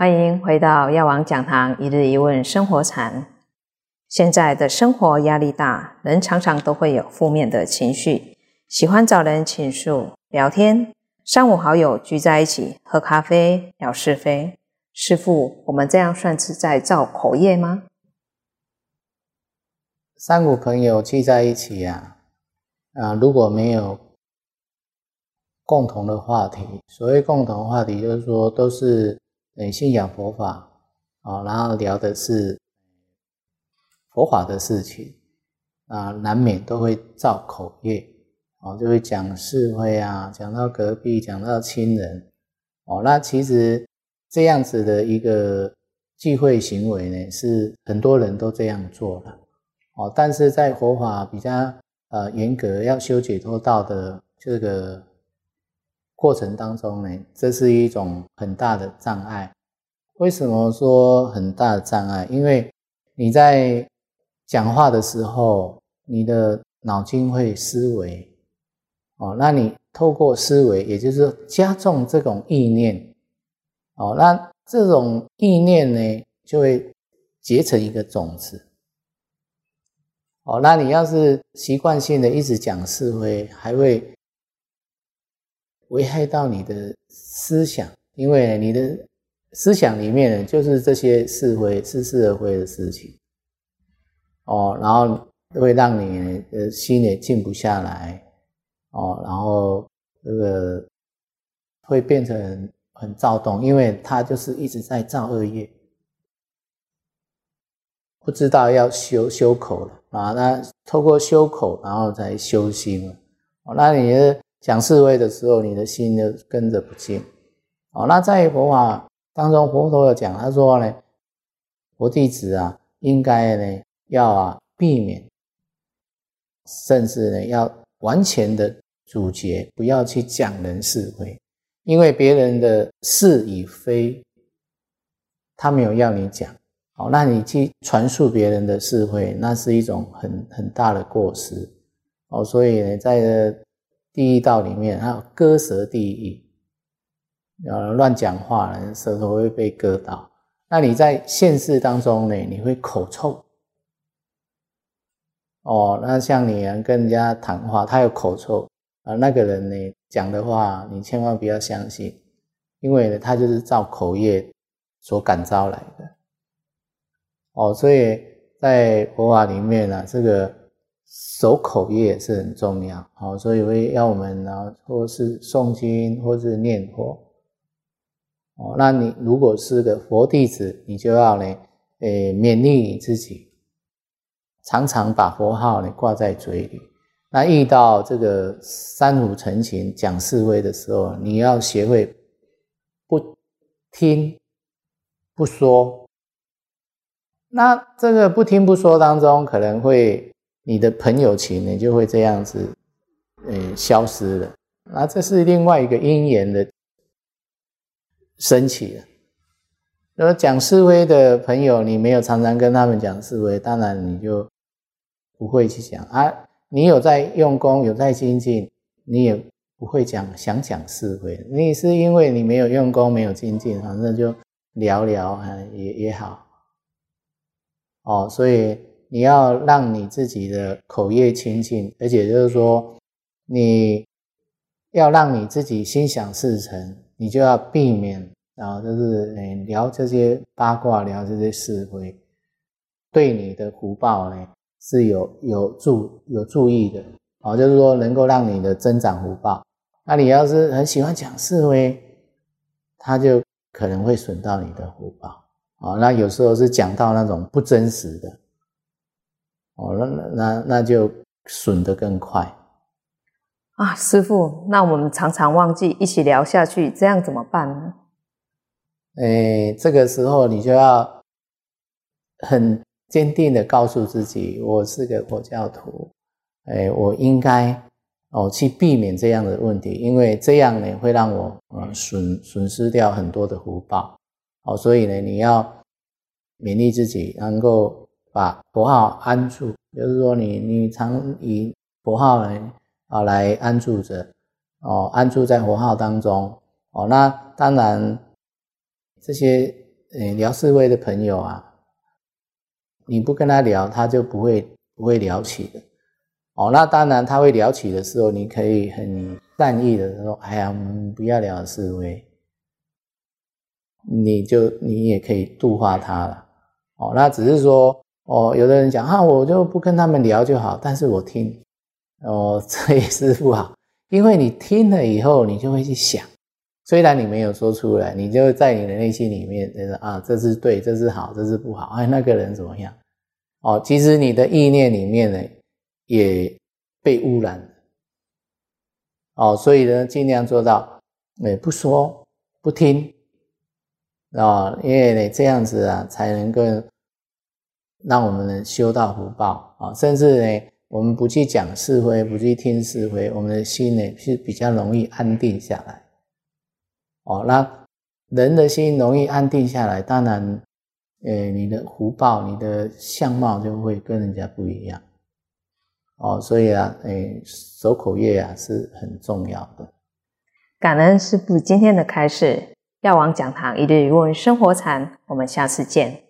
欢迎回到药王讲堂一日一问生活禅。现在的生活压力大，人常常都会有负面的情绪，喜欢找人倾诉、聊天。三五好友聚在一起喝咖啡聊是非。师父，我们这样算是在造口业吗？三五朋友聚在一起呀，啊，如果没有共同的话题，所谓共同话题，就是说都是呃信仰佛法啊，然后聊的是佛法的事情啊，难免都会造口业哦，就会讲是非啊，讲到隔壁，讲到亲人哦，那其实这样子的一个忌讳行为呢，是很多人都这样做的。哦，但是在佛法比较呃严格，要修解脱道的这个过程当中呢，这是一种很大的障碍。为什么说很大的障碍？因为你在讲话的时候，你的脑筋会思维，哦，那你透过思维，也就是加重这种意念，哦，那这种意念呢，就会结成一个种子。哦，那你要是习惯性的一直讲是非，还会危害到你的思想，因为你的思想里面就是这些是非、似是而非的事情。哦，然后会让你的心也静不下来。哦，然后这个会变成很躁动，因为他就是一直在造恶业。不知道要修修口了啊，那透过修口，然后才修心了。哦，那你的讲是非的时候，你的心就跟着不进。哦，那在佛法当中，佛陀有讲，他说呢，佛弟子啊，应该呢要啊避免，甚至呢要完全的阻绝，不要去讲人是非，因为别人的是与非，他没有要你讲。哦，那你去传述别人的是非，那是一种很很大的过失。哦，所以呢，在第一道里面，还有割舌第一，呃，乱讲话人，舌头会被割到。那你在现世当中呢，你会口臭。哦，那像你跟人家谈话，他有口臭啊，那个人呢讲的话，你千万不要相信，因为呢，他就是照口业所感召来的。哦，所以在佛法里面呢，这个守口业是很重要。好，所以会要我们呢，或是诵经，或是念佛。哦，那你如果是个佛弟子，你就要呢，诶，勉励你自己，常常把佛号呢挂在嘴里。那遇到这个三五成群讲是非的时候，你要学会不听不说。那这个不听不说当中，可能会你的朋友情呢就会这样子，嗯，消失了。那这是另外一个因缘的升起了。那么讲是非的朋友，你没有常常跟他们讲是非，当然你就不会去讲啊。你有在用功，有在精进，你也不会讲想讲是非。你是因为你没有用功，没有精进，反正就聊聊啊，也也好。哦，所以你要让你自己的口业清净，而且就是说，你要让你自己心想事成，你就要避免，然后就是嗯聊这些八卦，聊这些是非，对你的福报呢是有有助有注意的。哦，就是说能够让你的增长福报。那你要是很喜欢讲是非，他就可能会损到你的福报。哦，那有时候是讲到那种不真实的，哦，那那那那就损得更快啊！师傅，那我们常常忘记一起聊下去，这样怎么办呢？哎，这个时候你就要很坚定的告诉自己，我是个佛教徒，哎，我应该哦去避免这样的问题，因为这样呢会让我呃损损失掉很多的福报。哦，所以呢，你要勉励自己，能够把佛号安住，就是说，你你常以佛号来啊来安住着，哦，安住在佛号当中，哦，那当然这些呃聊是非的朋友啊，你不跟他聊，他就不会不会聊起的。哦，那当然他会聊起的时候，你可以很善意的说：“哎呀，我们不要聊是非。”你就你也可以度化他了。哦，那只是说，哦，有的人讲啊，我就不跟他们聊就好，但是我听，哦，这也是不好，因为你听了以后，你就会去想，虽然你没有说出来，你就在你的内心里面觉得啊，这是对，这是好，这是不好，哎，那个人怎么样？哦，其实你的意念里面呢，也被污染了。哦，所以呢，尽量做到，哎，不说，不听。啊，因为呢，这样子啊，才能够让我们能修到福报啊，甚至呢，我们不去讲是非，不去听是非，我们的心呢是比较容易安定下来。哦，那人的心容易安定下来，当然，呃，你的福报、你的相貌就会跟人家不一样。哦，所以啊，诶，守口业啊是很重要的。感恩师父今天的开示。药王讲堂一日一问生活禅，我们下次见。